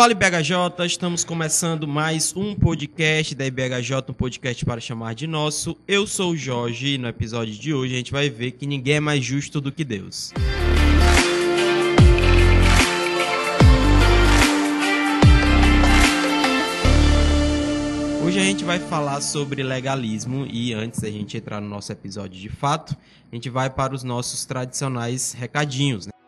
Fala IBHJ, estamos começando mais um podcast da IBHJ, um podcast para chamar de nosso. Eu sou o Jorge e no episódio de hoje a gente vai ver que ninguém é mais justo do que Deus. Hoje a gente vai falar sobre legalismo e antes da gente entrar no nosso episódio de fato, a gente vai para os nossos tradicionais recadinhos. Né?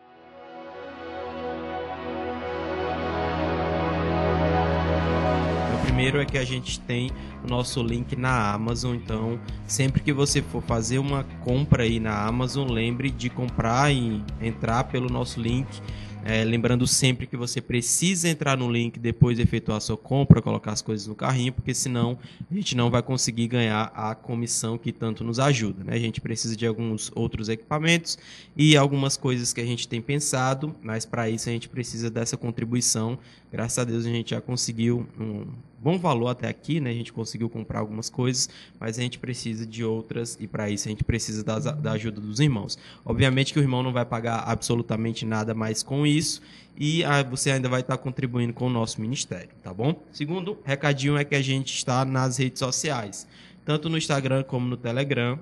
Primeiro é que a gente tem o nosso link na Amazon, então sempre que você for fazer uma compra aí na Amazon, lembre de comprar e entrar pelo nosso link é, lembrando sempre que você precisa entrar no link depois de efetuar a sua compra, colocar as coisas no carrinho, porque senão a gente não vai conseguir ganhar a comissão que tanto nos ajuda. Né? A gente precisa de alguns outros equipamentos e algumas coisas que a gente tem pensado, mas para isso a gente precisa dessa contribuição. Graças a Deus a gente já conseguiu um bom valor até aqui, né? A gente conseguiu comprar algumas coisas, mas a gente precisa de outras e para isso a gente precisa da, da ajuda dos irmãos. Obviamente que o irmão não vai pagar absolutamente nada mais com isso e ah, você ainda vai estar contribuindo com o nosso ministério, tá bom? Segundo recadinho é que a gente está nas redes sociais, tanto no Instagram como no Telegram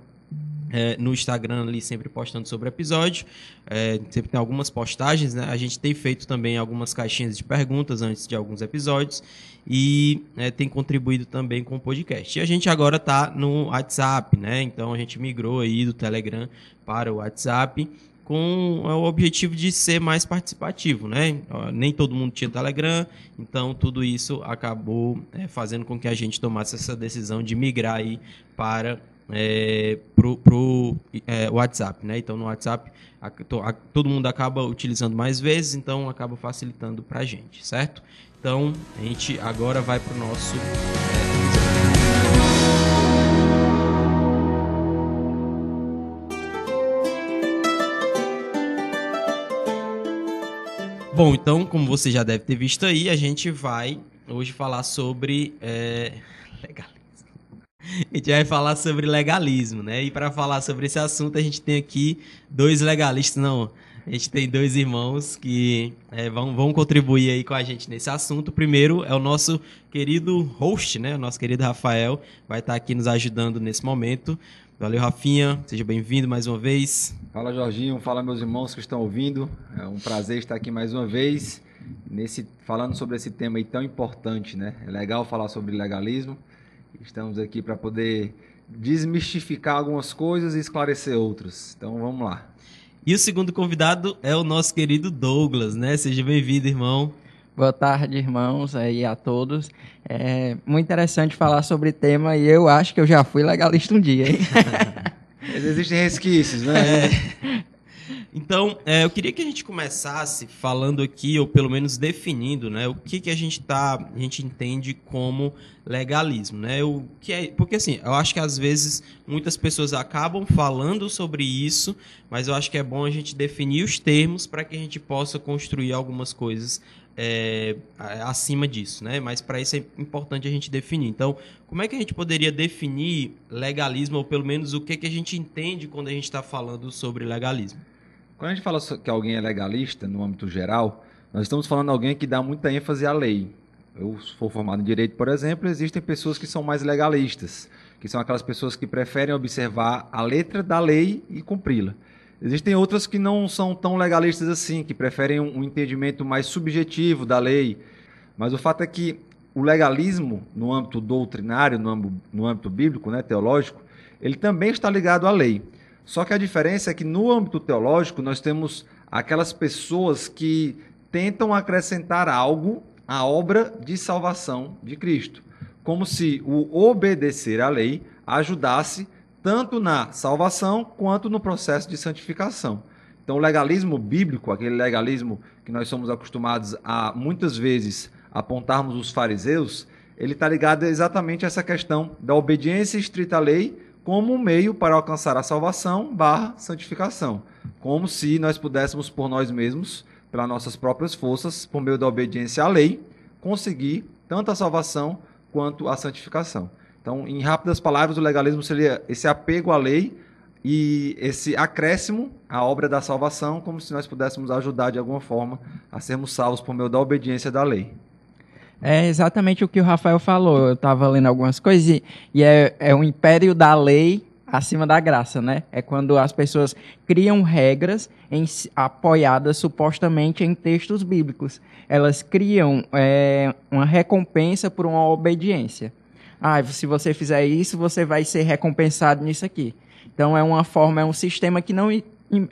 é, no Instagram ali sempre postando sobre episódio. É, sempre tem algumas postagens, né? A gente tem feito também algumas caixinhas de perguntas antes de alguns episódios e é, tem contribuído também com o podcast. E a gente agora está no WhatsApp, né? Então a gente migrou aí do Telegram para o WhatsApp com o objetivo de ser mais participativo, né? Nem todo mundo tinha Telegram, então tudo isso acabou é, fazendo com que a gente tomasse essa decisão de migrar aí para é, pro, pro é, WhatsApp, né? Então no WhatsApp a, a, todo mundo acaba utilizando mais vezes, então acaba facilitando para a gente, certo? Então a gente agora vai para o nosso Bom, então, como você já deve ter visto aí, a gente vai hoje falar sobre é, legalismo. A gente vai falar sobre legalismo, né? E para falar sobre esse assunto, a gente tem aqui dois legalistas, não. A gente tem dois irmãos que é, vão, vão contribuir aí com a gente nesse assunto. O primeiro é o nosso querido host, né? O nosso querido Rafael vai estar aqui nos ajudando nesse momento. Valeu, Rafinha. Seja bem-vindo mais uma vez. Fala, Jorginho. Fala, meus irmãos que estão ouvindo. É um prazer estar aqui mais uma vez, nesse, falando sobre esse tema aí tão importante, né? É legal falar sobre legalismo. Estamos aqui para poder desmistificar algumas coisas e esclarecer outras. Então vamos lá. E o segundo convidado é o nosso querido Douglas, né? Seja bem-vindo, irmão. Boa tarde, irmãos, aí a todos. É muito interessante falar sobre tema e eu acho que eu já fui legalista um dia, hein? Existem resquícios, né? É. Então, é, eu queria que a gente começasse falando aqui, ou pelo menos definindo, né, o que, que a gente tá, a gente entende como legalismo, né? O que é, porque assim, eu acho que às vezes muitas pessoas acabam falando sobre isso, mas eu acho que é bom a gente definir os termos para que a gente possa construir algumas coisas é, acima disso, né? Mas para isso é importante a gente definir. Então, como é que a gente poderia definir legalismo, ou pelo menos o que, que a gente entende quando a gente está falando sobre legalismo? Quando a gente fala que alguém é legalista, no âmbito geral, nós estamos falando de alguém que dá muita ênfase à lei. Eu sou formado em direito, por exemplo, existem pessoas que são mais legalistas, que são aquelas pessoas que preferem observar a letra da lei e cumpri-la. Existem outras que não são tão legalistas assim, que preferem um entendimento mais subjetivo da lei. Mas o fato é que o legalismo, no âmbito doutrinário, no âmbito, no âmbito bíblico, né, teológico, ele também está ligado à lei. Só que a diferença é que no âmbito teológico nós temos aquelas pessoas que tentam acrescentar algo à obra de salvação de Cristo, como se o obedecer à lei ajudasse tanto na salvação quanto no processo de santificação. Então, o legalismo bíblico, aquele legalismo que nós somos acostumados a muitas vezes apontarmos os fariseus, ele está ligado exatamente a essa questão da obediência estrita à lei como um meio para alcançar a salvação barra santificação. Como se nós pudéssemos por nós mesmos, pelas nossas próprias forças, por meio da obediência à lei, conseguir tanto a salvação quanto a santificação. Então, em rápidas palavras, o legalismo seria esse apego à lei e esse acréscimo à obra da salvação, como se nós pudéssemos ajudar de alguma forma a sermos salvos por meio da obediência da lei. É exatamente o que o Rafael falou. Eu estava lendo algumas coisas e, é, é o império da lei acima da graça, né? É quando as pessoas criam regras em, apoiadas supostamente em textos bíblicos. Elas criam é, uma recompensa por uma obediência. Ah, se você fizer isso, você vai ser recompensado nisso aqui. Então é uma forma, é um sistema que não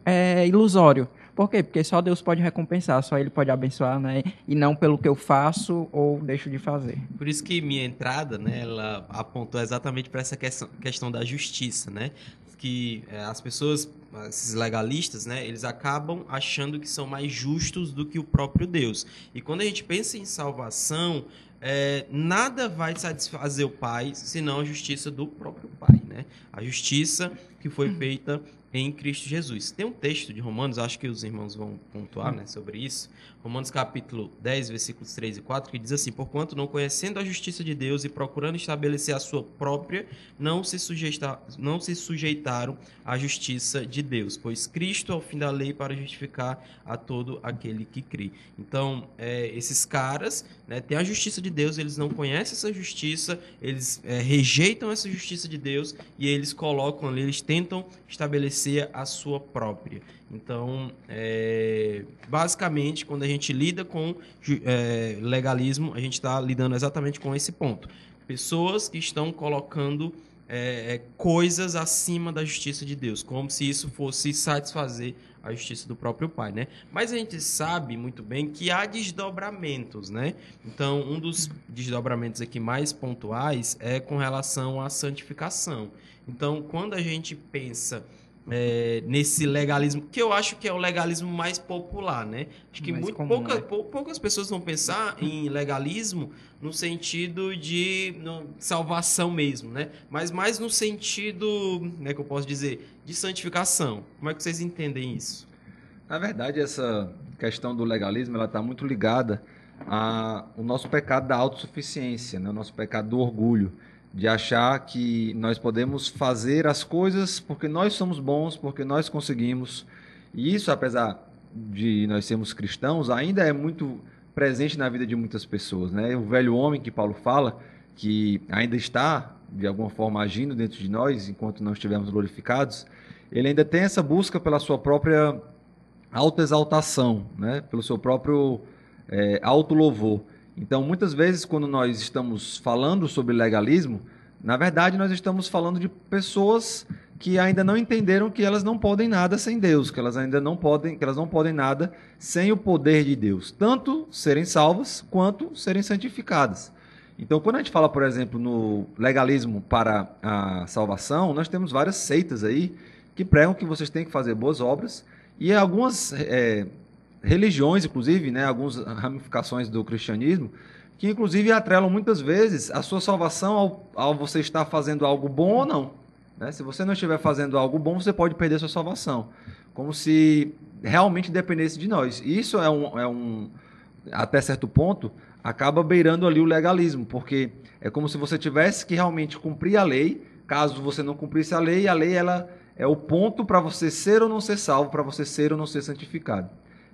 é ilusório. Por quê? Porque só Deus pode recompensar, só Ele pode abençoar, né? E não pelo que eu faço ou deixo de fazer. Por isso que minha entrada, né, ela apontou exatamente para essa questão, da justiça, né? Que é, as pessoas, esses legalistas, né, eles acabam achando que são mais justos do que o próprio Deus. E quando a gente pensa em salvação, é, nada vai satisfazer o Pai senão a justiça do próprio Pai, né? A justiça que foi feita em Cristo Jesus. Tem um texto de Romanos, acho que os irmãos vão pontuar né, sobre isso. Romanos capítulo 10, versículos 3 e 4, que diz assim: Porquanto, não conhecendo a justiça de Deus e procurando estabelecer a sua própria, não se, sujeita, não se sujeitaram à justiça de Deus, pois Cristo é o fim da lei para justificar a todo aquele que crê. Então, é, esses caras né, têm a justiça de Deus, eles não conhecem essa justiça, eles é, rejeitam essa justiça de Deus e eles colocam ali, eles tentam estabelecer a sua própria. Então, é, basicamente, quando a gente lida com é, legalismo, a gente está lidando exatamente com esse ponto. Pessoas que estão colocando é, é, coisas acima da justiça de Deus, como se isso fosse satisfazer a justiça do próprio Pai, né? Mas a gente sabe muito bem que há desdobramentos, né? Então, um dos desdobramentos aqui mais pontuais é com relação à santificação. Então, quando a gente pensa é, nesse legalismo, que eu acho que é o legalismo mais popular, né? Acho que muito, comum, pouca, né? poucas pessoas vão pensar em legalismo no sentido de no, salvação mesmo, né? Mas mais no sentido, né, que eu posso dizer, de santificação. Como é que vocês entendem isso? Na verdade, essa questão do legalismo, ela está muito ligada ao nosso pecado da autossuficiência, né? o nosso pecado do orgulho de achar que nós podemos fazer as coisas porque nós somos bons, porque nós conseguimos. E isso, apesar de nós sermos cristãos, ainda é muito presente na vida de muitas pessoas, né? O velho homem que Paulo fala, que ainda está de alguma forma agindo dentro de nós enquanto não estivermos glorificados, ele ainda tem essa busca pela sua própria autoexaltação, né? Pelo seu próprio é, autolouvor. Então, muitas vezes, quando nós estamos falando sobre legalismo, na verdade, nós estamos falando de pessoas que ainda não entenderam que elas não podem nada sem Deus, que elas ainda não podem, que elas não podem nada sem o poder de Deus, tanto serem salvas quanto serem santificadas. Então, quando a gente fala, por exemplo, no legalismo para a salvação, nós temos várias seitas aí que pregam que vocês têm que fazer boas obras e algumas é, religiões, inclusive, né, algumas ramificações do cristianismo, que inclusive atrelam muitas vezes a sua salvação ao, ao você estar fazendo algo bom ou não. Né? Se você não estiver fazendo algo bom, você pode perder sua salvação. Como se realmente dependesse de nós. Isso é um, é um até certo ponto, acaba beirando ali o legalismo, porque é como se você tivesse que realmente cumprir a lei. Caso você não cumprisse a lei, a lei ela é o ponto para você ser ou não ser salvo, para você ser ou não ser santificado.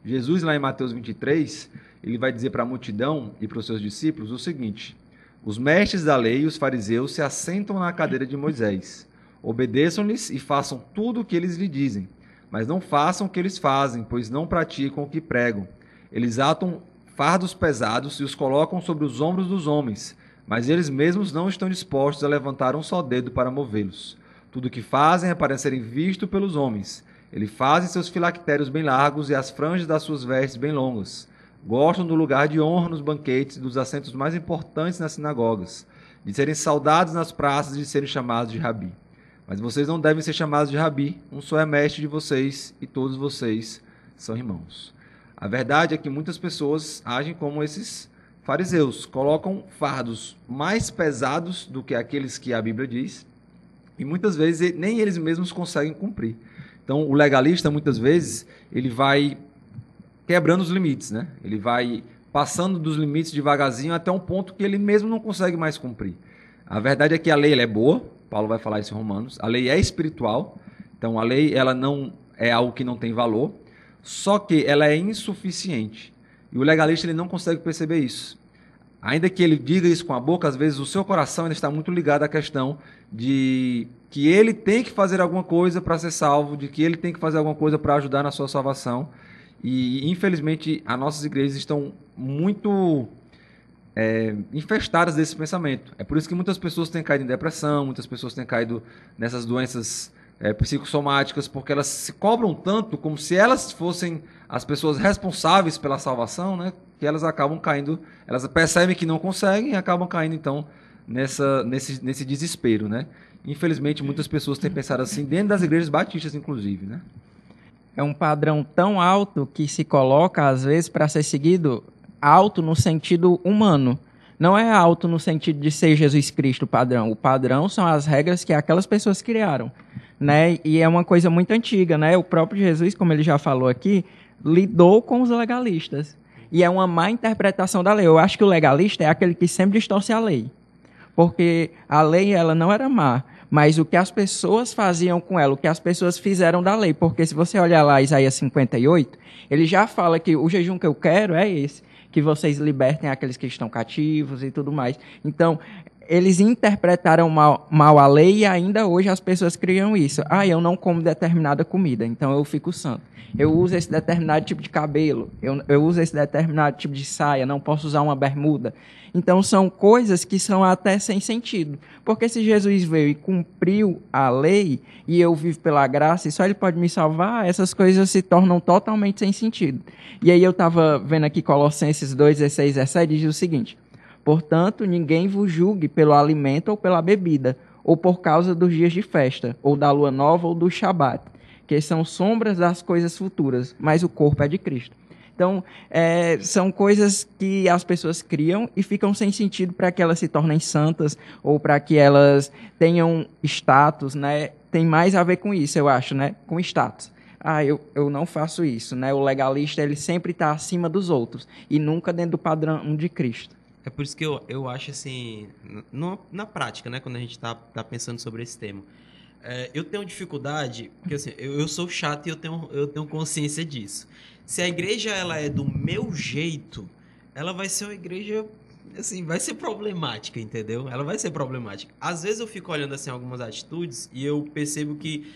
Jesus, lá em Mateus 23, ele vai dizer para a multidão e para os seus discípulos o seguinte: Os mestres da lei e os fariseus se assentam na cadeira de Moisés. Obedeçam-lhes e façam tudo o que eles lhe dizem, mas não façam o que eles fazem, pois não praticam o que pregam. Eles atam fardos pesados e os colocam sobre os ombros dos homens, mas eles mesmos não estão dispostos a levantar um só dedo para movê-los. Tudo o que fazem é para serem vistos pelos homens. Ele faz seus filactérios bem largos e as franjas das suas vestes bem longas. Gostam do lugar de honra nos banquetes, dos assentos mais importantes nas sinagogas, de serem saudados nas praças e de serem chamados de rabi. Mas vocês não devem ser chamados de rabi, um só é mestre de vocês e todos vocês são irmãos. A verdade é que muitas pessoas agem como esses fariseus, colocam fardos mais pesados do que aqueles que a Bíblia diz, e muitas vezes nem eles mesmos conseguem cumprir. Então, o legalista, muitas vezes, ele vai quebrando os limites, né? Ele vai passando dos limites devagarzinho até um ponto que ele mesmo não consegue mais cumprir. A verdade é que a lei é boa, Paulo vai falar isso em Romanos, a lei é espiritual, então a lei ela não é algo que não tem valor, só que ela é insuficiente. E o legalista ele não consegue perceber isso. ainda que ele diga isso com a boca, às vezes o seu coração ainda está muito ligado à questão de que ele tem que fazer alguma coisa para ser salvo, de que ele tem que fazer alguma coisa para ajudar na sua salvação. E, infelizmente, as nossas igrejas estão muito é, infestadas desse pensamento. É por isso que muitas pessoas têm caído em depressão, muitas pessoas têm caído nessas doenças é, psicossomáticas, porque elas se cobram tanto como se elas fossem as pessoas responsáveis pela salvação, né? Que elas acabam caindo, elas percebem que não conseguem e acabam caindo então nessa, nesse, nesse desespero, né? Infelizmente, muitas pessoas têm pensado assim dentro das igrejas batistas, inclusive, né? É um padrão tão alto que se coloca às vezes para ser seguido alto no sentido humano. Não é alto no sentido de ser Jesus Cristo o padrão. O padrão são as regras que aquelas pessoas criaram, né? E é uma coisa muito antiga, né? O próprio Jesus, como ele já falou aqui, lidou com os legalistas. E é uma má interpretação da lei. Eu acho que o legalista é aquele que sempre distorce a lei. Porque a lei ela não era má, mas o que as pessoas faziam com ela, o que as pessoas fizeram da lei. Porque se você olhar lá Isaías 58, ele já fala que o jejum que eu quero é esse que vocês libertem aqueles que estão cativos e tudo mais. Então, eles interpretaram mal, mal, a lei e ainda hoje as pessoas criam isso. Ah, eu não como determinada comida, então eu fico santo. Eu uso esse determinado tipo de cabelo, eu, eu uso esse determinado tipo de saia, não posso usar uma bermuda. Então são coisas que são até sem sentido. Porque se Jesus veio e cumpriu a lei e eu vivo pela graça e só ele pode me salvar, essas coisas se tornam totalmente sem sentido. E aí eu estava vendo aqui Colossenses 2, 16, 17, diz o seguinte: Portanto, ninguém vos julgue pelo alimento ou pela bebida, ou por causa dos dias de festa, ou da lua nova ou do shabat, que são sombras das coisas futuras, mas o corpo é de Cristo. Então, é, são coisas que as pessoas criam e ficam sem sentido para que elas se tornem santas ou para que elas tenham status, né? Tem mais a ver com isso, eu acho, né? Com status. Ah, eu, eu não faço isso, né? O legalista, ele sempre está acima dos outros e nunca dentro do padrão de Cristo. É por isso que eu, eu acho assim, no, na prática, né, quando a gente está tá pensando sobre esse tema, é, eu tenho dificuldade, porque assim, eu, eu sou chato e eu tenho, eu tenho consciência disso. Se a igreja ela é do meu jeito, ela vai ser uma igreja assim, vai ser problemática, entendeu? Ela vai ser problemática. Às vezes eu fico olhando assim algumas atitudes e eu percebo que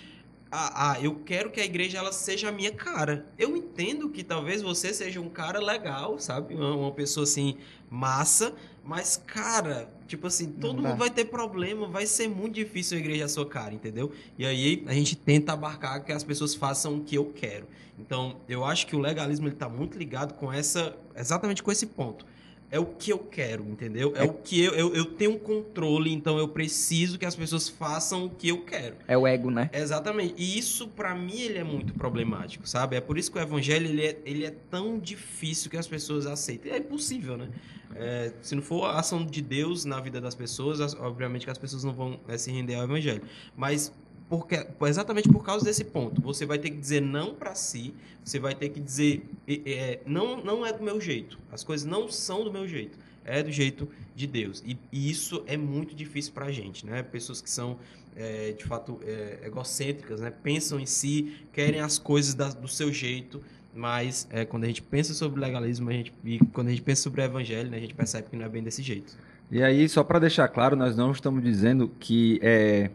ah, ah, eu quero que a igreja ela seja a minha cara. Eu entendo que talvez você seja um cara legal, sabe? Uma, uma pessoa assim massa, mas cara, tipo assim, todo mundo vai ter problema, vai ser muito difícil a igreja a sua cara, entendeu? E aí a gente tenta abarcar que as pessoas façam o que eu quero. Então, eu acho que o legalismo ele tá muito ligado com essa exatamente com esse ponto é o que eu quero, entendeu? É, é, o que eu, eu, eu tenho um controle, então eu preciso que as pessoas façam o que eu quero. É o ego, né? Exatamente. E isso, para mim, ele é muito problemático, sabe? É por isso que o evangelho, ele é, ele é tão difícil que as pessoas aceitem. É impossível, né? É, se não for a ação de Deus na vida das pessoas, obviamente que as pessoas não vão é, se render ao evangelho. Mas porque, exatamente por causa desse ponto. Você vai ter que dizer não para si, você vai ter que dizer é, não, não é do meu jeito. As coisas não são do meu jeito. É do jeito de Deus. E, e isso é muito difícil para a gente, né? Pessoas que são, é, de fato, é, egocêntricas, né? Pensam em si, querem as coisas da, do seu jeito, mas é, quando a gente pensa sobre legalismo, a gente, e quando a gente pensa sobre o evangelho, né, a gente percebe que não é bem desse jeito. E aí, só para deixar claro, nós não estamos dizendo que é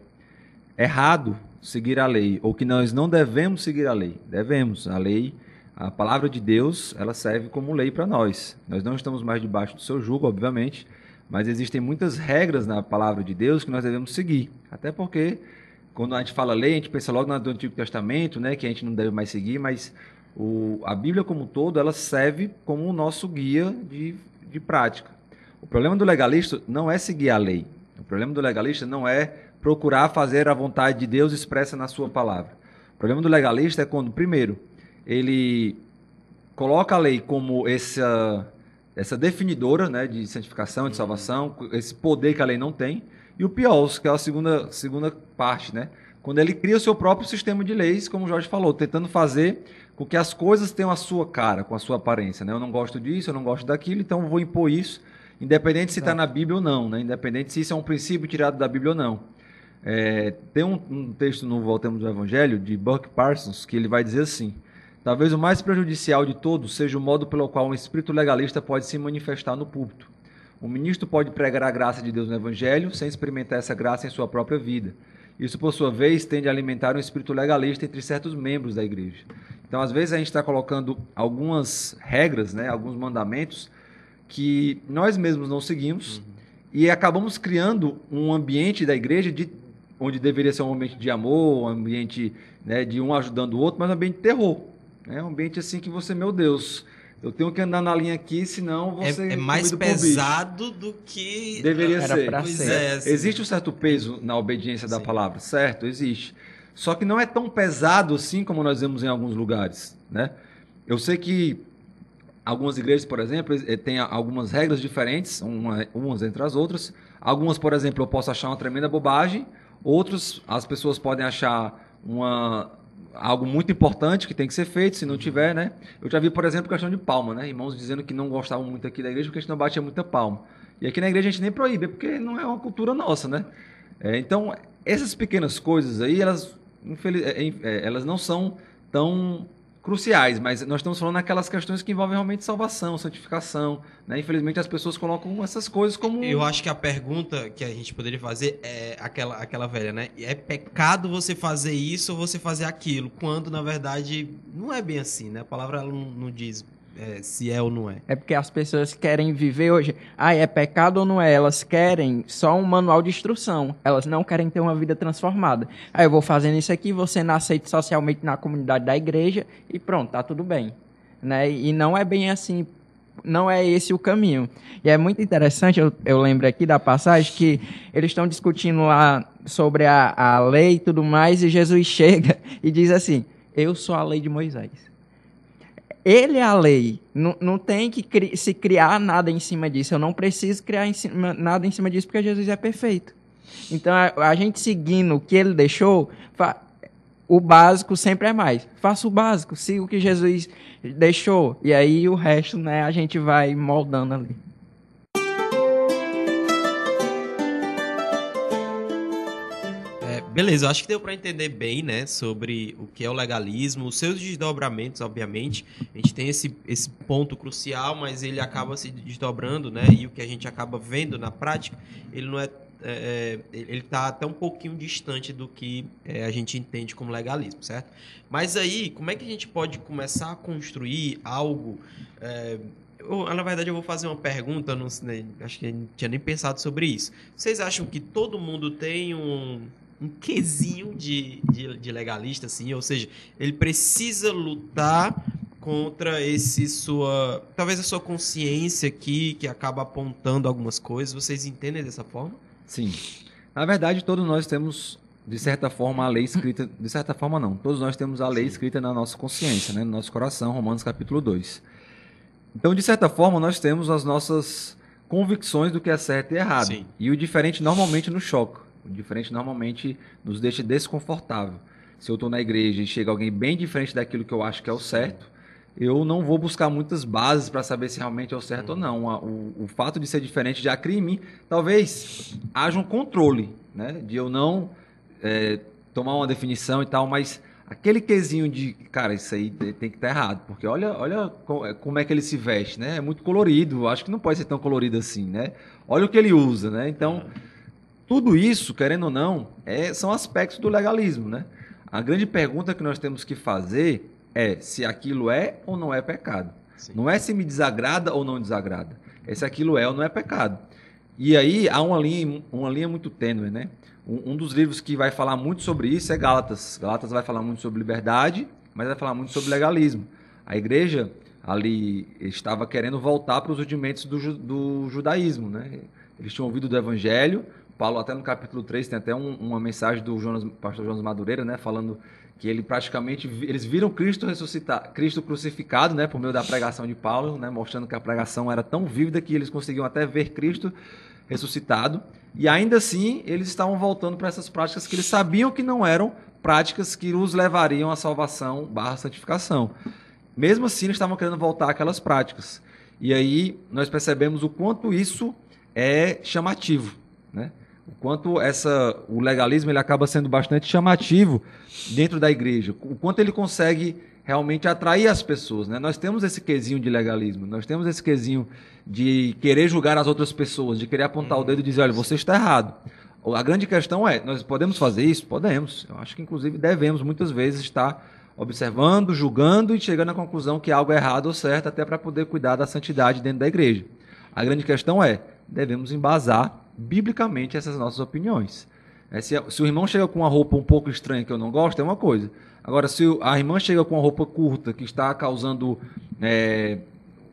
errado seguir a lei, ou que nós não devemos seguir a lei. Devemos. A lei, a palavra de Deus, ela serve como lei para nós. Nós não estamos mais debaixo do seu jugo, obviamente, mas existem muitas regras na palavra de Deus que nós devemos seguir. Até porque, quando a gente fala lei, a gente pensa logo no Antigo Testamento, né, que a gente não deve mais seguir, mas o, a Bíblia como um todo, ela serve como o nosso guia de, de prática. O problema do legalista não é seguir a lei. O problema do legalista não é procurar fazer a vontade de Deus expressa na sua palavra. O problema do legalista é quando, primeiro, ele coloca a lei como essa, essa definidora né, de santificação, de salvação, esse poder que a lei não tem. E o pior, que é a segunda, segunda parte, né? Quando ele cria o seu próprio sistema de leis, como o Jorge falou, tentando fazer com que as coisas tenham a sua cara, com a sua aparência. Né? Eu não gosto disso, eu não gosto daquilo, então vou impor isso, independente se está na Bíblia ou não, né? independente se isso é um princípio tirado da Bíblia ou não. É, tem um, um, texto no Voltemos do Evangelho, de Buck Parsons, que ele vai dizer assim: Talvez o mais prejudicial de todos seja o modo pelo qual um espírito legalista pode se manifestar no púlpito. O ministro pode pregar a graça de Deus no Evangelho sem experimentar essa graça em sua própria vida. Isso, por sua vez, tende a alimentar um espírito legalista entre certos membros da igreja. Então, às vezes, a gente está colocando algumas regras, né, alguns mandamentos que nós mesmos não seguimos uhum. e acabamos criando um ambiente da igreja de, onde deveria ser um ambiente de amor, um ambiente né, de um ajudando o outro, mas um ambiente de terror. Né? Um ambiente assim que você, meu Deus, eu tenho que andar na linha aqui, senão você é, é mais pesado do que deveria era ser. Ser. É, assim. Existe um certo peso na obediência da Sim. palavra, certo? Existe. Só que não é tão pesado assim como nós vemos em alguns lugares, né? Eu sei que algumas igrejas, por exemplo, eh, têm algumas regras diferentes, uma, umas entre as outras. Algumas, por exemplo, eu posso achar uma tremenda bobagem. Outros, as pessoas podem achar uma algo muito importante que tem que ser feito, se não tiver, né? Eu já vi, por exemplo, questão de palma, né? Irmãos dizendo que não gostavam muito aqui da igreja porque a gente não batia muita palma. E aqui na igreja a gente nem proíbe, porque não é uma cultura nossa, né? É, então, essas pequenas coisas aí, elas, infeliz... É, é, elas não são tão cruciais, mas nós estamos falando aquelas questões que envolvem realmente salvação, santificação. Né? Infelizmente as pessoas colocam essas coisas como. Eu acho que a pergunta que a gente poderia fazer é aquela, aquela velha, né? É pecado você fazer isso ou você fazer aquilo? Quando na verdade não é bem assim, né? A palavra não, não diz é, se é ou não é. É porque as pessoas querem viver hoje. Ah, é pecado ou não é? Elas querem só um manual de instrução. Elas não querem ter uma vida transformada. Aí eu vou fazendo isso aqui, você não aceita socialmente na comunidade da igreja e pronto, tá tudo bem. Né? E não é bem assim. Não é esse o caminho. E é muito interessante, eu, eu lembro aqui da passagem, que eles estão discutindo lá sobre a, a lei e tudo mais, e Jesus chega e diz assim: Eu sou a lei de Moisés. Ele é a lei. Não, não tem que cri se criar nada em cima disso. Eu não preciso criar em cima, nada em cima disso porque Jesus é perfeito. Então, a, a gente seguindo o que ele deixou, o básico sempre é mais. Faça o básico, siga o que Jesus deixou. E aí o resto, né, a gente vai moldando ali. Beleza, eu acho que deu para entender bem, né, sobre o que é o legalismo, os seus desdobramentos, obviamente. A gente tem esse, esse ponto crucial, mas ele acaba se desdobrando, né, e o que a gente acaba vendo na prática, ele não é, é, é ele está até um pouquinho distante do que é, a gente entende como legalismo, certo? Mas aí, como é que a gente pode começar a construir algo é, na verdade, eu vou fazer uma pergunta, não, acho que eu não tinha nem pensado sobre isso. Vocês acham que todo mundo tem um, um quesinho de, de, de legalista, assim, ou seja, ele precisa lutar contra esse sua talvez a sua consciência aqui que acaba apontando algumas coisas. Vocês entendem dessa forma? Sim. Na verdade todos nós temos de certa forma a lei escrita de certa forma não. Todos nós temos a lei escrita na nossa consciência né no nosso coração Romanos capítulo 2 então de certa forma nós temos as nossas convicções do que é certo e errado. Sim. e o diferente normalmente nos choca o diferente normalmente nos deixa desconfortável. Se eu estou na igreja e chega alguém bem diferente daquilo que eu acho que é o certo, eu não vou buscar muitas bases para saber se realmente é o certo ou não. O, o, fato de ser diferente já cria em mim, talvez haja um controle, né? De eu não é, tomar uma definição e tal, mas aquele quesinho de, cara, isso aí tem que estar tá errado, porque olha, olha como é que ele se veste, né? É muito colorido, acho que não pode ser tão colorido assim, né? Olha o que ele usa, né? Então, tudo isso, querendo ou não, é, são aspectos do legalismo, né? A grande pergunta que nós temos que fazer é se aquilo é ou não é pecado. Sim. Não é se me desagrada ou não desagrada. É se aquilo é ou não é pecado. E aí há uma linha, uma linha muito tênue, né? Um, um dos livros que vai falar muito sobre isso é Gálatas. Gálatas vai falar muito sobre liberdade, mas vai falar muito sobre legalismo. A igreja ali estava querendo voltar para os rudimentos do, do judaísmo, né? Eles tinham ouvido do evangelho, Paulo, até no capítulo 3, tem até um, uma mensagem do Jonas, pastor Jonas Madureira, né, falando que ele praticamente eles viram Cristo ressuscitar, Cristo crucificado, né, por meio da pregação de Paulo, né, mostrando que a pregação era tão vívida que eles conseguiam até ver Cristo ressuscitado, e ainda assim eles estavam voltando para essas práticas que eles sabiam que não eram práticas que os levariam à salvação barra santificação. Mesmo assim, eles estavam querendo voltar àquelas práticas. E aí nós percebemos o quanto isso é chamativo, né? O quanto essa, o legalismo ele acaba sendo bastante chamativo dentro da igreja, o quanto ele consegue realmente atrair as pessoas, né? Nós temos esse quesinho de legalismo, nós temos esse quesinho de querer julgar as outras pessoas, de querer apontar o dedo e dizer, olha, você está errado. A grande questão é, nós podemos fazer isso? Podemos. Eu acho que, inclusive, devemos muitas vezes estar observando, julgando e chegando à conclusão que algo é errado ou certo, até para poder cuidar da santidade dentro da igreja. A grande questão é, devemos embasar biblicamente essas nossas opiniões. É, se, se, o irmão chega com uma roupa um pouco estranha que eu não gosto, é uma coisa. Agora, se a irmã chega com uma roupa curta que está causando, é,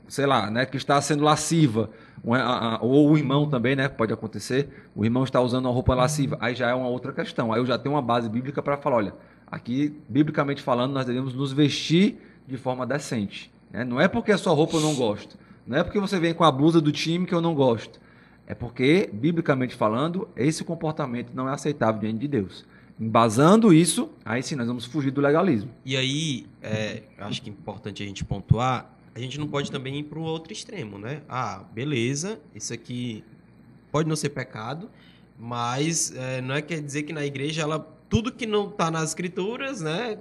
sei lá, né, que está sendo lasciva, ou o irmão também, né, pode acontecer, o irmão está usando uma roupa lasciva, aí já é uma outra questão. Aí eu já tenho uma base bíblica para falar, olha, aqui, biblicamente falando, nós devemos nos vestir de forma decente. Né? Não é porque a sua roupa eu não gosto, não é porque você vem com a blusa do time que eu não gosto. É porque, biblicamente falando, esse comportamento não é aceitável diante de Deus. Embasando isso, aí sim nós vamos fugir do legalismo. E aí, é, acho que é importante a gente pontuar, a gente não pode também ir para o outro extremo, né? Ah, beleza, isso aqui pode não ser pecado, mas é, não é quer dizer que na igreja ela tudo que não está nas escrituras, né,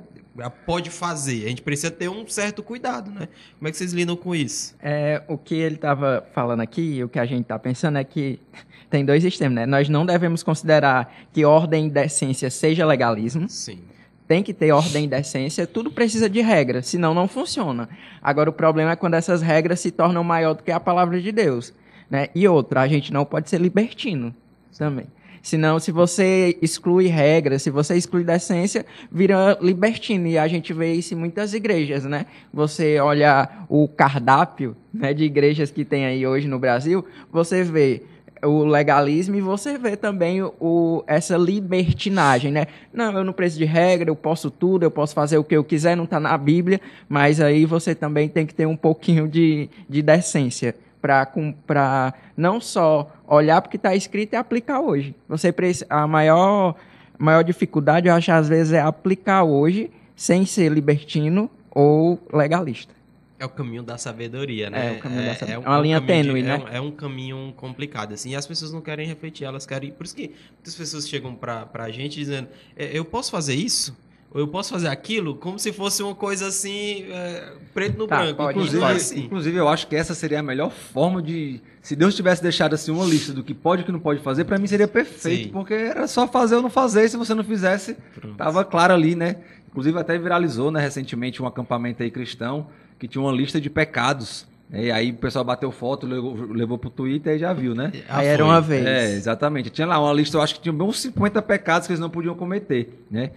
pode fazer. A gente precisa ter um certo cuidado, né? Como é que vocês lidam com isso? É, o que ele estava falando aqui, o que a gente está pensando é que tem dois extremos, né? Nós não devemos considerar que ordem e decência seja legalismo. Sim. Tem que ter ordem e decência, tudo precisa de regra, senão não funciona. Agora, o problema é quando essas regras se tornam maior do que a palavra de Deus. Né? E outra, a gente não pode ser libertino também. Senão, se você exclui regras, se você exclui decência, vira libertino. E a gente vê isso em muitas igrejas, né? Você olha o cardápio né, de igrejas que tem aí hoje no Brasil, você vê o legalismo e você vê também o, essa libertinagem, né? Não, eu não preciso de regra, eu posso tudo, eu posso fazer o que eu quiser, não está na Bíblia, mas aí você também tem que ter um pouquinho de, de decência para não só olhar porque está escrito e aplicar hoje. Você a maior maior dificuldade eu acho às vezes é aplicar hoje sem ser libertino ou legalista. É o caminho da sabedoria, né? É, o caminho é, da sabedoria. É, um, é uma linha tênue, né? É um, é um, caminho complicado, assim. E as pessoas não querem refletir, elas querem... Por isso que muitas pessoas chegam para a gente dizendo, é, eu posso fazer isso? Eu posso fazer aquilo como se fosse uma coisa assim, é, preto no tá, branco. Inclusive, assim. inclusive, eu acho que essa seria a melhor forma de. Se Deus tivesse deixado assim uma lista do que pode e que não pode fazer, para mim seria perfeito, Sim. porque era só fazer ou não fazer. E se você não fizesse, Pronto. tava claro ali, né? Inclusive até viralizou, né, recentemente um acampamento aí cristão que tinha uma lista de pecados. E aí o pessoal bateu foto, levou, levou pro Twitter e já viu, né? Aí era uma vez. É, exatamente. Tinha lá uma lista, eu acho que tinha uns 50 pecados que eles não podiam cometer, né?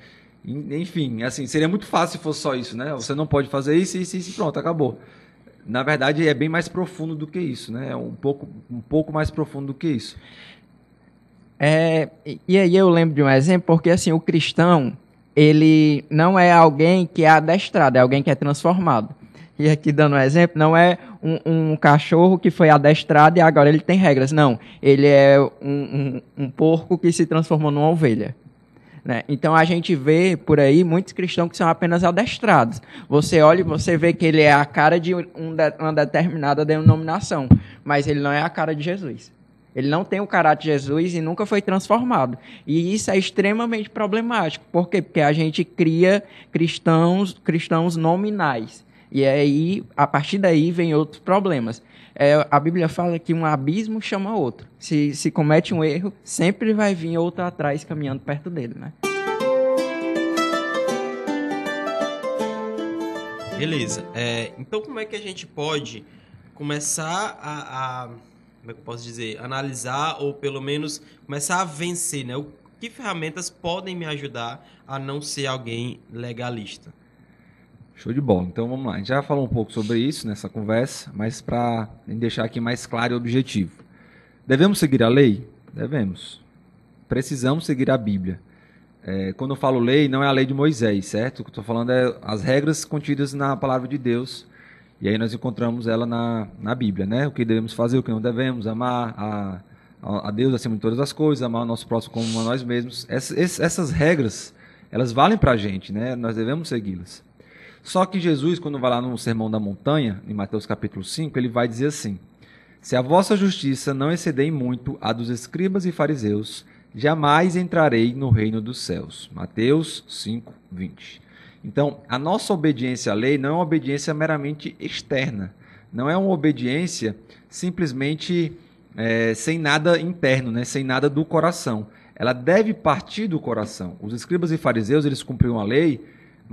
Enfim, assim, seria muito fácil se fosse só isso, né? Você não pode fazer isso, isso, isso, pronto, acabou. Na verdade, é bem mais profundo do que isso, né? É um pouco, um pouco mais profundo do que isso. É, e aí eu lembro de um exemplo, porque assim, o cristão, ele não é alguém que é adestrado, é alguém que é transformado. E aqui dando um exemplo, não é um, um cachorro que foi adestrado e agora ele tem regras. Não, ele é um, um, um porco que se transformou numa ovelha. Né? Então a gente vê por aí muitos cristãos que são apenas adestrados. Você olha e você vê que ele é a cara de um, uma determinada denominação, mas ele não é a cara de Jesus. Ele não tem o caráter de Jesus e nunca foi transformado. E isso é extremamente problemático. Por quê? Porque a gente cria cristãos, cristãos nominais. E aí, a partir daí, vem outros problemas. É, a Bíblia fala que um abismo chama outro. Se, se comete um erro, sempre vai vir outro atrás caminhando perto dele, né? Beleza. É, então, como é que a gente pode começar a, a, como é que eu posso dizer, analisar ou pelo menos começar a vencer, né? O, que ferramentas podem me ajudar a não ser alguém legalista? Show de bola. Então vamos lá. A gente já falou um pouco sobre isso nessa conversa, mas para deixar aqui mais claro e objetivo. Devemos seguir a lei? Devemos. Precisamos seguir a Bíblia. É, quando eu falo lei, não é a lei de Moisés, certo? O que eu estou falando é as regras contidas na palavra de Deus. E aí nós encontramos ela na, na Bíblia, né? O que devemos fazer, o que não devemos, amar a, a Deus acima de todas as coisas, amar o nosso próximo como a nós mesmos. Essas, essas regras, elas valem para a gente, né? Nós devemos segui-las. Só que Jesus, quando vai lá no Sermão da Montanha, em Mateus capítulo 5, ele vai dizer assim: Se a vossa justiça não exceder muito a dos escribas e fariseus, jamais entrarei no reino dos céus. Mateus 5, 20. Então, a nossa obediência à lei não é uma obediência meramente externa. Não é uma obediência simplesmente é, sem nada interno, né? sem nada do coração. Ela deve partir do coração. Os escribas e fariseus, eles cumpriam a lei,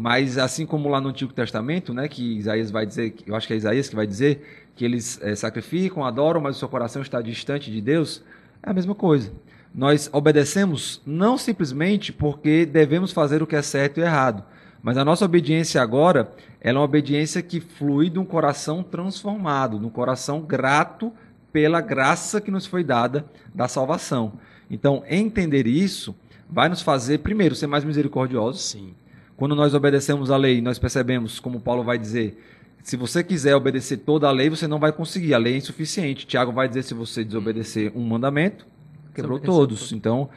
mas assim como lá no Antigo Testamento, né, que Isaías vai dizer, eu acho que é Isaías que vai dizer, que eles é, sacrificam, adoram, mas o seu coração está distante de Deus, é a mesma coisa. Nós obedecemos não simplesmente porque devemos fazer o que é certo e errado, mas a nossa obediência agora é uma obediência que flui de um coração transformado, de um coração grato pela graça que nos foi dada da salvação. Então, entender isso vai nos fazer, primeiro, ser mais misericordiosos. Sim. Quando nós obedecemos a lei, nós percebemos, como Paulo vai dizer, se você quiser obedecer toda a lei, você não vai conseguir. A lei é insuficiente. Tiago vai dizer, se você desobedecer um mandamento, quebrou todos. Então,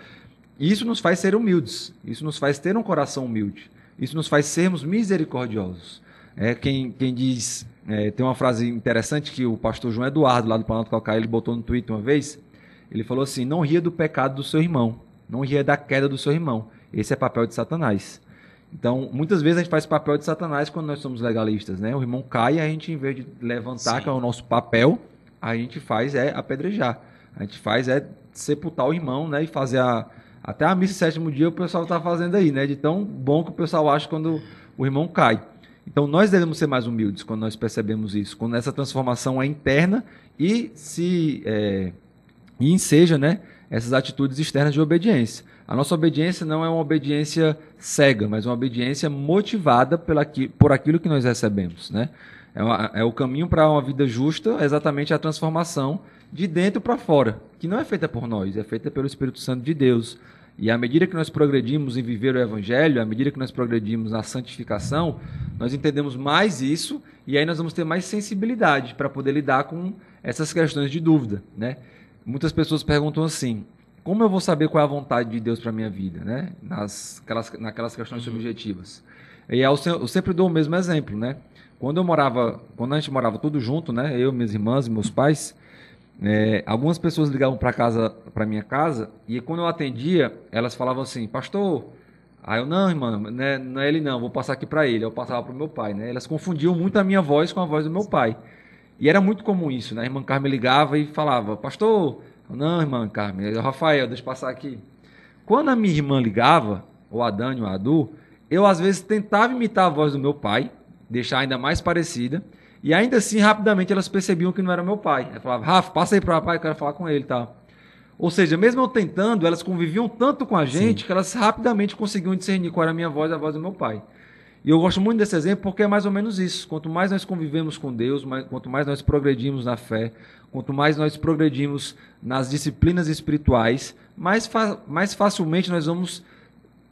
isso nos faz ser humildes. Isso nos faz ter um coração humilde. Isso nos faz sermos misericordiosos. É quem, quem diz, é, tem uma frase interessante que o pastor João Eduardo, lá do Planalto Calcaia, ele botou no Twitter uma vez. Ele falou assim: não ria do pecado do seu irmão, não ria da queda do seu irmão. Esse é papel de Satanás. Então, muitas vezes a gente faz papel de Satanás quando nós somos legalistas, né? O irmão cai e a gente, em vez de levantar, Sim. que é o nosso papel, a gente faz é apedrejar. A gente faz é sepultar o irmão, né? E fazer a. Até a missa sétimo dia o pessoal está fazendo aí, né? De tão bom que o pessoal acha quando o irmão cai. Então nós devemos ser mais humildes quando nós percebemos isso, quando essa transformação é interna e se é, e enseja, né? Essas atitudes externas de obediência. A nossa obediência não é uma obediência cega, mas uma obediência motivada pela, por aquilo que nós recebemos, né? É, uma, é o caminho para uma vida justa, é exatamente a transformação de dentro para fora, que não é feita por nós, é feita pelo Espírito Santo de Deus. E à medida que nós progredimos em viver o Evangelho, à medida que nós progredimos na santificação, nós entendemos mais isso e aí nós vamos ter mais sensibilidade para poder lidar com essas questões de dúvida. Né? Muitas pessoas perguntam assim: como eu vou saber qual é a vontade de Deus para minha vida? Né? Nas, aquelas, naquelas questões uhum. subjetivas. E eu, eu sempre dou o mesmo exemplo. Né? Quando eu morava, quando a gente morava tudo junto, né? eu, minhas irmãs e meus pais é, algumas pessoas ligavam para casa, para minha casa, e quando eu atendia, elas falavam assim, pastor, aí eu, não, irmã, não é, não é ele não, vou passar aqui para ele, eu passava para o meu pai, né? Elas confundiam muito a minha voz com a voz do meu pai. E era muito comum isso, né? A irmã Carmen ligava e falava, pastor, não, irmã Carmen, Rafael, deixa eu passar aqui. Quando a minha irmã ligava, ou a Dani, ou a Adu, eu às vezes tentava imitar a voz do meu pai, deixar ainda mais parecida, e ainda assim, rapidamente, elas percebiam que não era meu pai. Ela falava, Rafa, passa aí para o pai, eu quero falar com ele e tal. Ou seja, mesmo eu tentando, elas conviviam tanto com a gente Sim. que elas rapidamente conseguiam discernir qual era a minha voz e a voz do meu pai. E eu gosto muito desse exemplo porque é mais ou menos isso. Quanto mais nós convivemos com Deus, mais, quanto mais nós progredimos na fé, quanto mais nós progredimos nas disciplinas espirituais, mais, fa mais facilmente nós vamos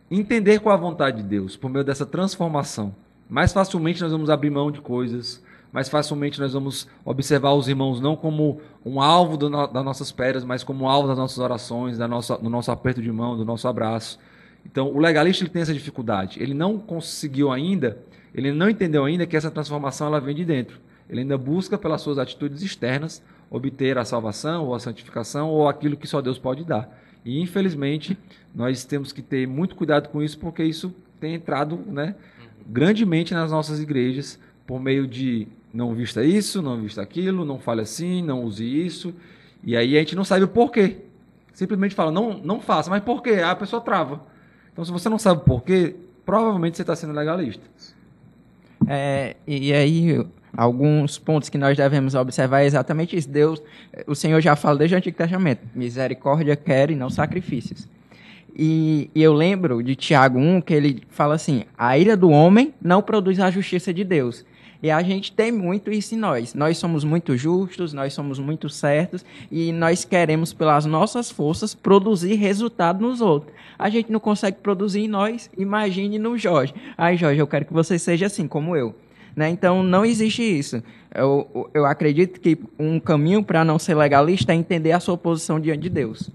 entender qual a vontade de Deus por meio dessa transformação. Mais facilmente nós vamos abrir mão de coisas, mais facilmente nós vamos observar os irmãos não como um alvo do, das nossas pedras, mas como um alvo das nossas orações, da nossa, do nosso aperto de mão, do nosso abraço. Então, o legalista ele tem essa dificuldade. Ele não conseguiu ainda, ele não entendeu ainda que essa transformação ela vem de dentro. Ele ainda busca pelas suas atitudes externas obter a salvação ou a santificação ou aquilo que só Deus pode dar. E infelizmente, nós temos que ter muito cuidado com isso porque isso tem entrado, né, grandemente nas nossas igrejas por meio de não vista isso, não vista aquilo, não fale assim, não use isso. E aí a gente não sabe o porquê. Simplesmente fala, não, não faça, mas por quê? Aí a pessoa trava. Então, se você não sabe o porquê, provavelmente você está sendo legalista. É, e aí, alguns pontos que nós devemos observar é exatamente isso. Deus, o Senhor já fala desde o Antigo Testamento: misericórdia quer e não sacrifícios. E, e, eu lembro de Tiago 1 que ele fala assim: a ira do homem não produz a justiça de Deus. E a gente tem muito isso em nós. Nós somos muito justos, nós somos muito certos e nós queremos, pelas nossas forças, produzir resultado nos outros. A gente não consegue produzir em nós, imagine no Jorge. Ai, Jorge, eu quero que você seja assim como eu. Né? Então, não existe isso. Eu, eu acredito que um caminho para não ser legalista é entender a sua posição diante de Deus.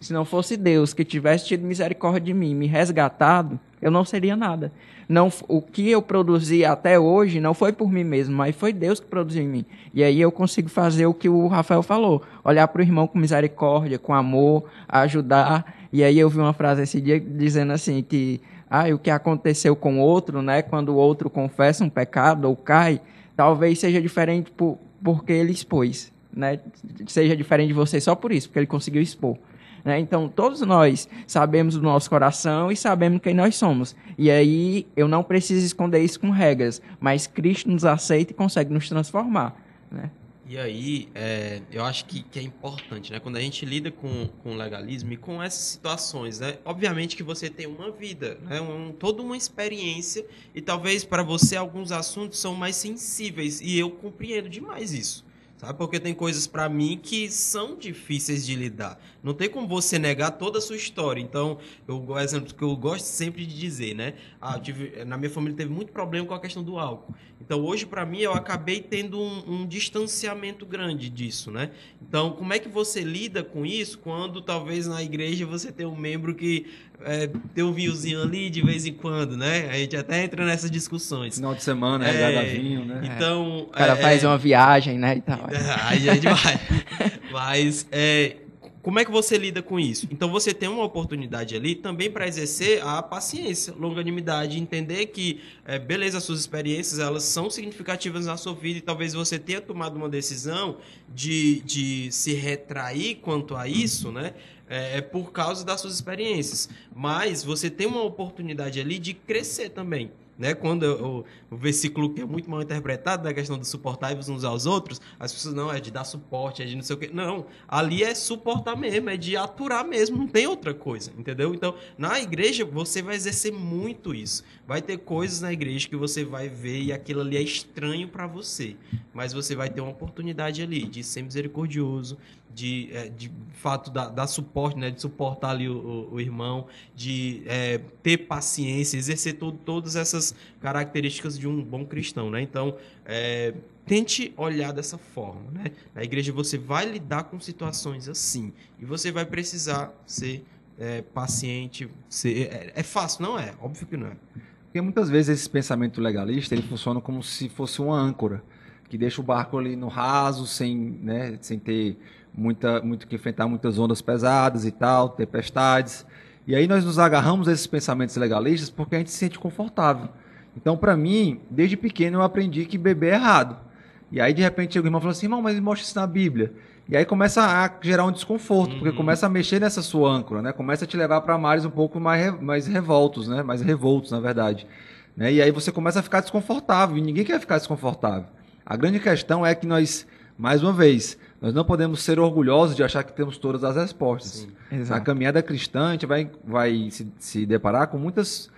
Se não fosse Deus que tivesse tido misericórdia de mim, me resgatado, eu não seria nada. Não, o que eu produzi até hoje não foi por mim mesmo, mas foi Deus que produziu em mim. E aí eu consigo fazer o que o Rafael falou: olhar para o irmão com misericórdia, com amor, ajudar. E aí eu vi uma frase esse dia dizendo assim: que ah, o que aconteceu com o outro, né? Quando o outro confessa um pecado ou cai, talvez seja diferente por, porque ele expôs, né? Seja diferente de você só por isso, porque ele conseguiu expor. Né? Então, todos nós sabemos do nosso coração e sabemos quem nós somos. E aí, eu não preciso esconder isso com regras, mas Cristo nos aceita e consegue nos transformar. Né? E aí, é, eu acho que, que, é importante, né? Quando a gente lida com, com legalismo e com essas situações, né? Obviamente que você tem uma vida, né? Um, toda uma experiência e talvez para você alguns assuntos são mais sensíveis e eu compreendo demais isso. Sabe? Porque tem coisas para mim que são difíceis de lidar. Não tem como você negar toda a sua história. Então, eu, o exemplo que eu gosto sempre de dizer, né? Ah, tive, na minha família teve muito problema com a questão do álcool. Então, hoje, para mim, eu acabei tendo um, um, distanciamento grande disso, né? Então, como é que você lida com isso quando talvez na igreja você tem um membro que é, tem um vinhozinho ali de vez em quando, né? A gente até entra nessas discussões. Final de semana, é, é vinho, né? Então, o cara é, faz uma viagem, né? E tal. Aí a gente vai. Mas é, como é que você lida com isso? Então você tem uma oportunidade ali também para exercer a paciência, longanimidade, entender que, é, beleza, as suas experiências elas são significativas na sua vida e talvez você tenha tomado uma decisão de, de se retrair quanto a isso, né? É, é por causa das suas experiências. Mas você tem uma oportunidade ali de crescer também. Né? Quando o, o versículo que é muito mal interpretado, da né? questão de suportar-vos uns aos outros, as pessoas, não, é de dar suporte, é de não sei o quê. Não, ali é suportar mesmo, é de aturar mesmo, não tem outra coisa, entendeu? Então, na igreja, você vai exercer muito isso. Vai ter coisas na igreja que você vai ver e aquilo ali é estranho para você, mas você vai ter uma oportunidade ali de ser misericordioso, de, é, de fato dar, dar, suporte, né, de suportar ali o, o, o irmão, de é, ter paciência, exercer todo, todas essas características de um bom cristão, né? Então, é, tente olhar dessa forma, né? Na igreja você vai lidar com situações assim e você vai precisar ser é, paciente. Ser, é, é fácil, não é? Óbvio que não é. Porque muitas vezes esse pensamento legalista ele funciona como se fosse uma âncora que deixa o barco ali no raso, sem, né, sem ter muita, muito que enfrentar muitas ondas pesadas e tal, tempestades. E aí nós nos agarramos a esses pensamentos legalistas porque a gente se sente confortável. Então, para mim, desde pequeno eu aprendi que beber é errado. E aí, de repente, o irmão fala assim, irmão, mas mostra isso na Bíblia. E aí começa a gerar um desconforto, uhum. porque começa a mexer nessa sua âncora, né? Começa a te levar para mares um pouco mais, mais revoltos, né? Mais revoltos, na verdade. Né? E aí você começa a ficar desconfortável, e ninguém quer ficar desconfortável. A grande questão é que nós, mais uma vez, nós não podemos ser orgulhosos de achar que temos todas as respostas. Na caminhada cristã, a gente vai, vai se, se deparar com muitas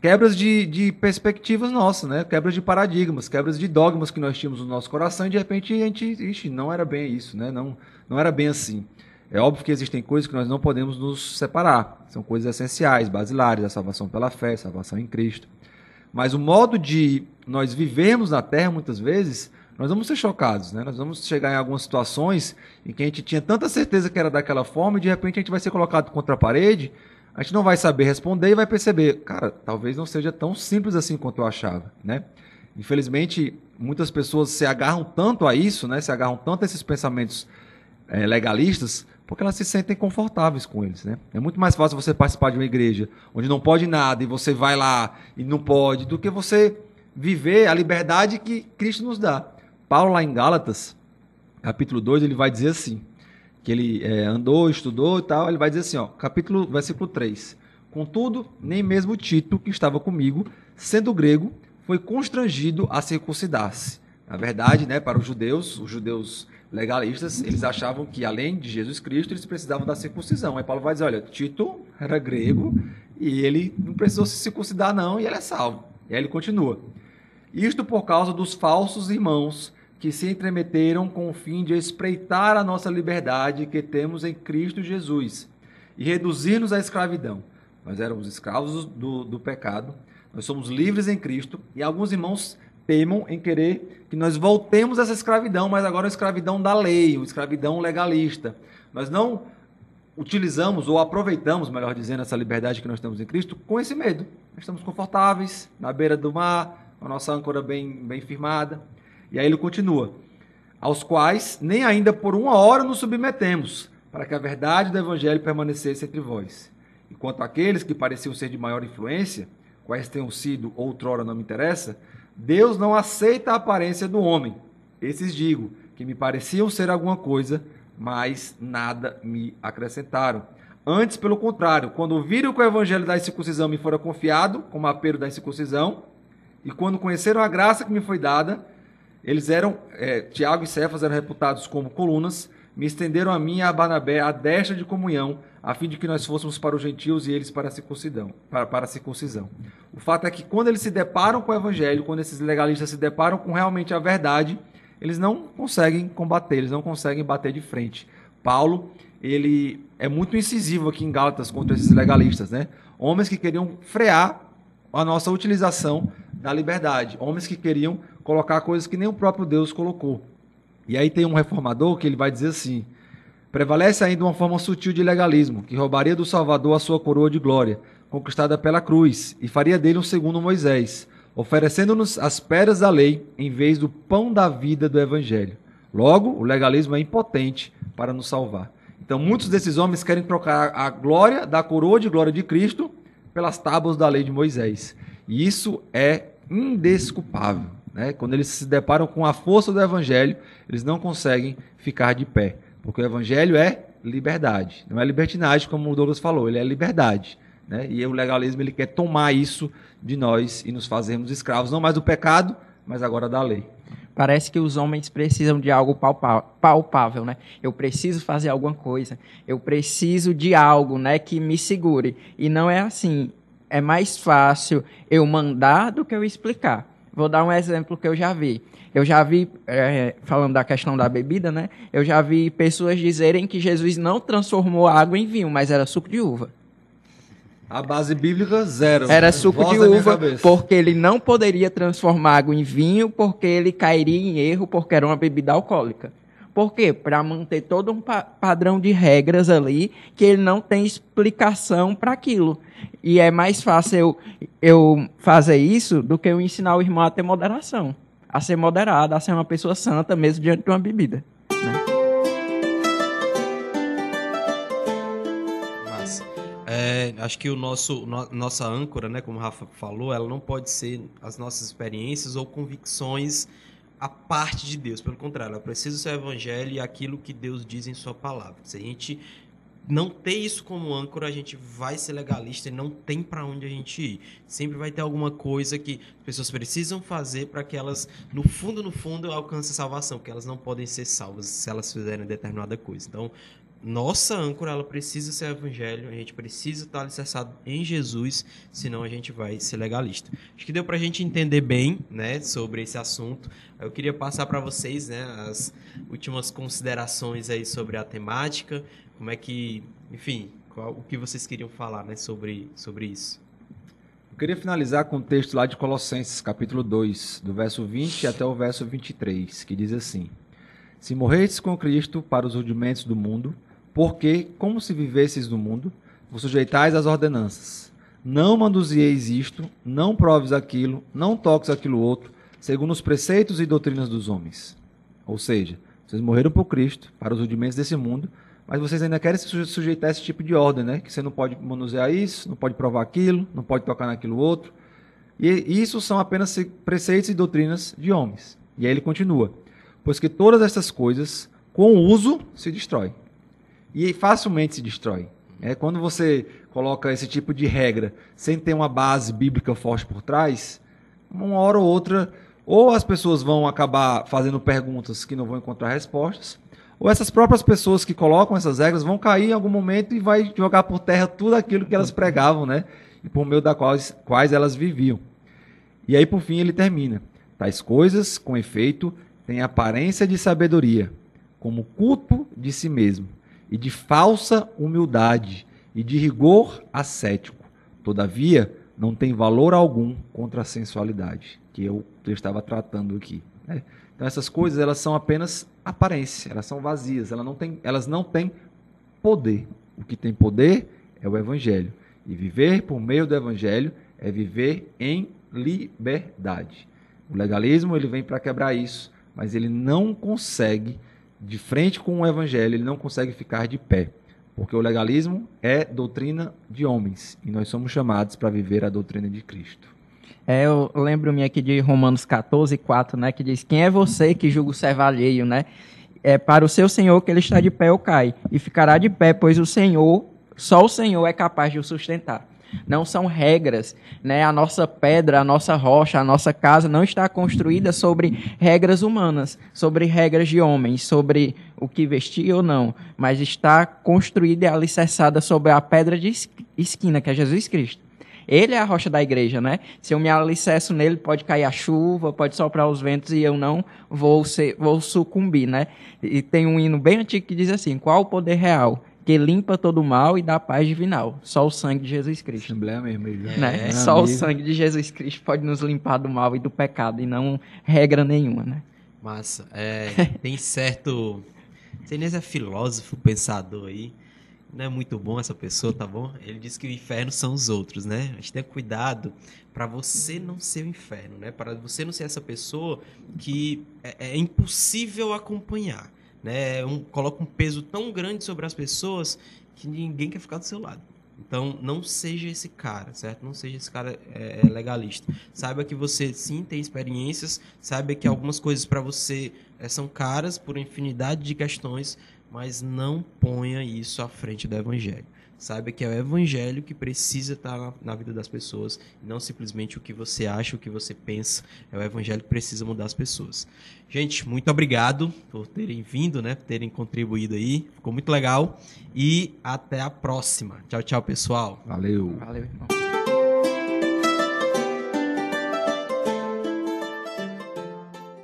quebras de, de perspectivas nossas, né? Quebras de paradigmas, quebras de dogmas que nós tínhamos no nosso coração e de repente a gente, ixi, não era bem isso, né? Não, não era bem assim. É óbvio que existem coisas que nós não podemos nos separar. São coisas essenciais, basilares, a salvação pela fé, a salvação em Cristo. Mas o modo de nós vivermos na Terra, muitas vezes, nós vamos ser chocados, né? Nós vamos chegar em algumas situações em que a gente tinha tanta certeza que era daquela forma e de repente a gente vai ser colocado contra a parede, a gente não vai saber responder e vai perceber, cara, talvez não seja tão simples assim quanto eu achava, né? Infelizmente, muitas pessoas se agarram tanto a isso, né? Se agarram tanto a esses pensamentos é, legalistas, porque elas se sentem confortáveis com eles, né? É muito mais fácil você participar de uma igreja onde não pode nada e você vai lá e não pode, do que você viver a liberdade que Cristo nos dá. Paulo, lá em Gálatas, capítulo 2, ele vai dizer assim: que ele é, andou, estudou e tal, ele vai dizer assim, ó, capítulo, versículo 3. Contudo, nem mesmo Tito, que estava comigo, sendo grego, foi constrangido a circuncidar-se. Na verdade, né, para os judeus, os judeus legalistas, eles achavam que além de Jesus Cristo, eles precisavam da circuncisão. Aí Paulo vai dizer, olha, Tito era grego e ele não precisou se circuncidar não, e ele é salvo. E aí ele continua. Isto por causa dos falsos irmãos que se entremeteram com o fim de espreitar a nossa liberdade que temos em Cristo Jesus e reduzir-nos à escravidão. Nós éramos escravos do, do pecado, nós somos livres em Cristo e alguns irmãos temam em querer que nós voltemos a essa escravidão, mas agora a escravidão da lei, uma escravidão legalista. Nós não utilizamos ou aproveitamos, melhor dizendo, essa liberdade que nós temos em Cristo com esse medo. Nós estamos confortáveis, na beira do mar, a nossa âncora bem, bem firmada. E aí ele continua: aos quais nem ainda por uma hora nos submetemos, para que a verdade do evangelho permanecesse entre vós. E quanto àqueles que pareciam ser de maior influência, quais tenham sido outrora não me interessa, Deus não aceita a aparência do homem. Esses digo, que me pareciam ser alguma coisa, mas nada me acrescentaram. Antes, pelo contrário, quando viram que o evangelho da circuncisão me fora confiado, como apelo da circuncisão, e quando conheceram a graça que me foi dada, eles eram, é, Tiago e Cefas eram reputados como colunas, me estenderam a mim e a Barnabé a destra de comunhão, a fim de que nós fôssemos para os gentios e eles para a circuncisão. Para, para a circuncisão. O fato é que quando eles se deparam com o evangelho, quando esses legalistas se deparam com realmente a verdade, eles não conseguem combater, eles não conseguem bater de frente. Paulo, ele é muito incisivo aqui em Gálatas contra esses legalistas, né? Homens que queriam frear a nossa utilização da liberdade, homens que queriam colocar coisas que nem o próprio Deus colocou. E aí tem um reformador que ele vai dizer assim: prevalece ainda uma forma sutil de legalismo, que roubaria do Salvador a sua coroa de glória, conquistada pela cruz, e faria dele um segundo Moisés, oferecendo-nos as pedras da lei em vez do pão da vida do evangelho. Logo, o legalismo é impotente para nos salvar. Então, muitos desses homens querem trocar a glória da coroa de glória de Cristo pelas tábuas da lei de Moisés. E isso é indesculpável. Né? Quando eles se deparam com a força do evangelho, eles não conseguem ficar de pé. Porque o evangelho é liberdade. Não é libertinagem, como o Douglas falou, ele é liberdade. Né? E o legalismo ele quer tomar isso de nós e nos fazermos escravos, não mais do pecado, mas agora da lei. Parece que os homens precisam de algo palpável, né? Eu preciso fazer alguma coisa. Eu preciso de algo, né, que me segure. E não é assim. É mais fácil eu mandar do que eu explicar. Vou dar um exemplo que eu já vi. Eu já vi, é, falando da questão da bebida, né? Eu já vi pessoas dizerem que Jesus não transformou água em vinho, mas era suco de uva. A base bíblica, zero. Era suco Voz de uva, porque ele não poderia transformar água em vinho, porque ele cairia em erro, porque era uma bebida alcoólica. Por quê? Para manter todo um pa padrão de regras ali, que ele não tem explicação para aquilo. E é mais fácil eu, eu fazer isso do que eu ensinar o irmão a ter moderação. A ser moderado, a ser uma pessoa santa, mesmo diante de uma bebida. É, acho que o nosso no, nossa âncora, né, como o Rafa falou, ela não pode ser as nossas experiências ou convicções a parte de Deus. Pelo contrário, ela precisa ser o evangelho e aquilo que Deus diz em sua palavra. Se a gente não ter isso como âncora, a gente vai ser legalista e não tem para onde a gente ir. Sempre vai ter alguma coisa que as pessoas precisam fazer para que elas, no fundo, no fundo, alcancem a salvação, que elas não podem ser salvas se elas fizerem determinada coisa. Então, nossa âncora ela precisa ser o evangelho, a gente precisa estar alicerçado em Jesus, senão a gente vai ser legalista. Acho que deu para a gente entender bem, né, sobre esse assunto. Eu queria passar para vocês, né, as últimas considerações aí sobre a temática, como é que, enfim, qual, o que vocês queriam falar, né, sobre sobre isso. Eu queria finalizar com o um texto lá de Colossenses, capítulo 2, do verso 20 até o verso 23, que diz assim: Se morrestes com Cristo para os rudimentos do mundo, porque, como se vivesseis no mundo, vos sujeitais às ordenanças. Não manduzieis isto, não proves aquilo, não toques aquilo outro, segundo os preceitos e doutrinas dos homens. Ou seja, vocês morreram por Cristo, para os rudimentos desse mundo, mas vocês ainda querem se sujeitar a esse tipo de ordem, né? Que você não pode manusear isso, não pode provar aquilo, não pode tocar naquilo outro. E isso são apenas preceitos e doutrinas de homens. E aí ele continua: Pois que todas estas coisas, com o uso, se destroem e facilmente se destrói. É, quando você coloca esse tipo de regra sem ter uma base bíblica forte por trás, uma hora ou outra, ou as pessoas vão acabar fazendo perguntas que não vão encontrar respostas, ou essas próprias pessoas que colocam essas regras vão cair em algum momento e vai jogar por terra tudo aquilo que elas pregavam, né? E por meio da quais, quais elas viviam. E aí, por fim, ele termina. Tais coisas, com efeito, têm aparência de sabedoria, como culto de si mesmo e de falsa humildade e de rigor ascético. Todavia, não tem valor algum contra a sensualidade, que eu estava tratando aqui. Né? Então, essas coisas elas são apenas aparência, elas são vazias, elas não têm, elas não têm poder. O que tem poder é o Evangelho. E viver por meio do Evangelho é viver em liberdade. O legalismo ele vem para quebrar isso, mas ele não consegue de frente com o evangelho, ele não consegue ficar de pé. Porque o legalismo é doutrina de homens e nós somos chamados para viver a doutrina de Cristo. É, eu lembro-me aqui de Romanos 14, 4, né, que diz: Quem é você que julga o servo alheio, né? É para o seu Senhor que ele está de pé ou cai, e ficará de pé, pois o Senhor, só o Senhor é capaz de o sustentar. Não são regras, né? A nossa pedra, a nossa rocha, a nossa casa não está construída sobre regras humanas, sobre regras de homens, sobre o que vestir ou não, mas está construída e alicerçada sobre a pedra de esquina, que é Jesus Cristo. Ele é a rocha da igreja, né? Se eu me alicerço nele, pode cair a chuva, pode soprar os ventos e eu não vou, ser, vou sucumbir, né? E tem um hino bem antigo que diz assim: qual o poder real? Que limpa todo o mal e dá paz divinal. Só o sangue de Jesus Cristo. Assembleia mesmo. É, né? Só amigo. o sangue de Jesus Cristo pode nos limpar do mal e do pecado e não regra nenhuma, né? Massa. É, tem certo... Você nem é filósofo, pensador aí. Não é muito bom essa pessoa, tá bom? Ele diz que o inferno são os outros, né? A gente tem cuidado para você não ser o inferno, né? Para você não ser essa pessoa que é, é impossível acompanhar né, um, coloca um peso tão grande sobre as pessoas que ninguém quer ficar do seu lado. Então, não seja esse cara, certo? Não seja esse cara é, é legalista. Saiba que você sim tem experiências, saiba que algumas coisas para você é, são caras por infinidade de questões, mas não ponha isso à frente do evangelho. Saiba que é o evangelho que precisa estar na vida das pessoas, não simplesmente o que você acha, o que você pensa. É o evangelho que precisa mudar as pessoas. Gente, muito obrigado por terem vindo, né? Por terem contribuído aí. Ficou muito legal. E até a próxima. Tchau, tchau, pessoal. Valeu. Valeu, irmão.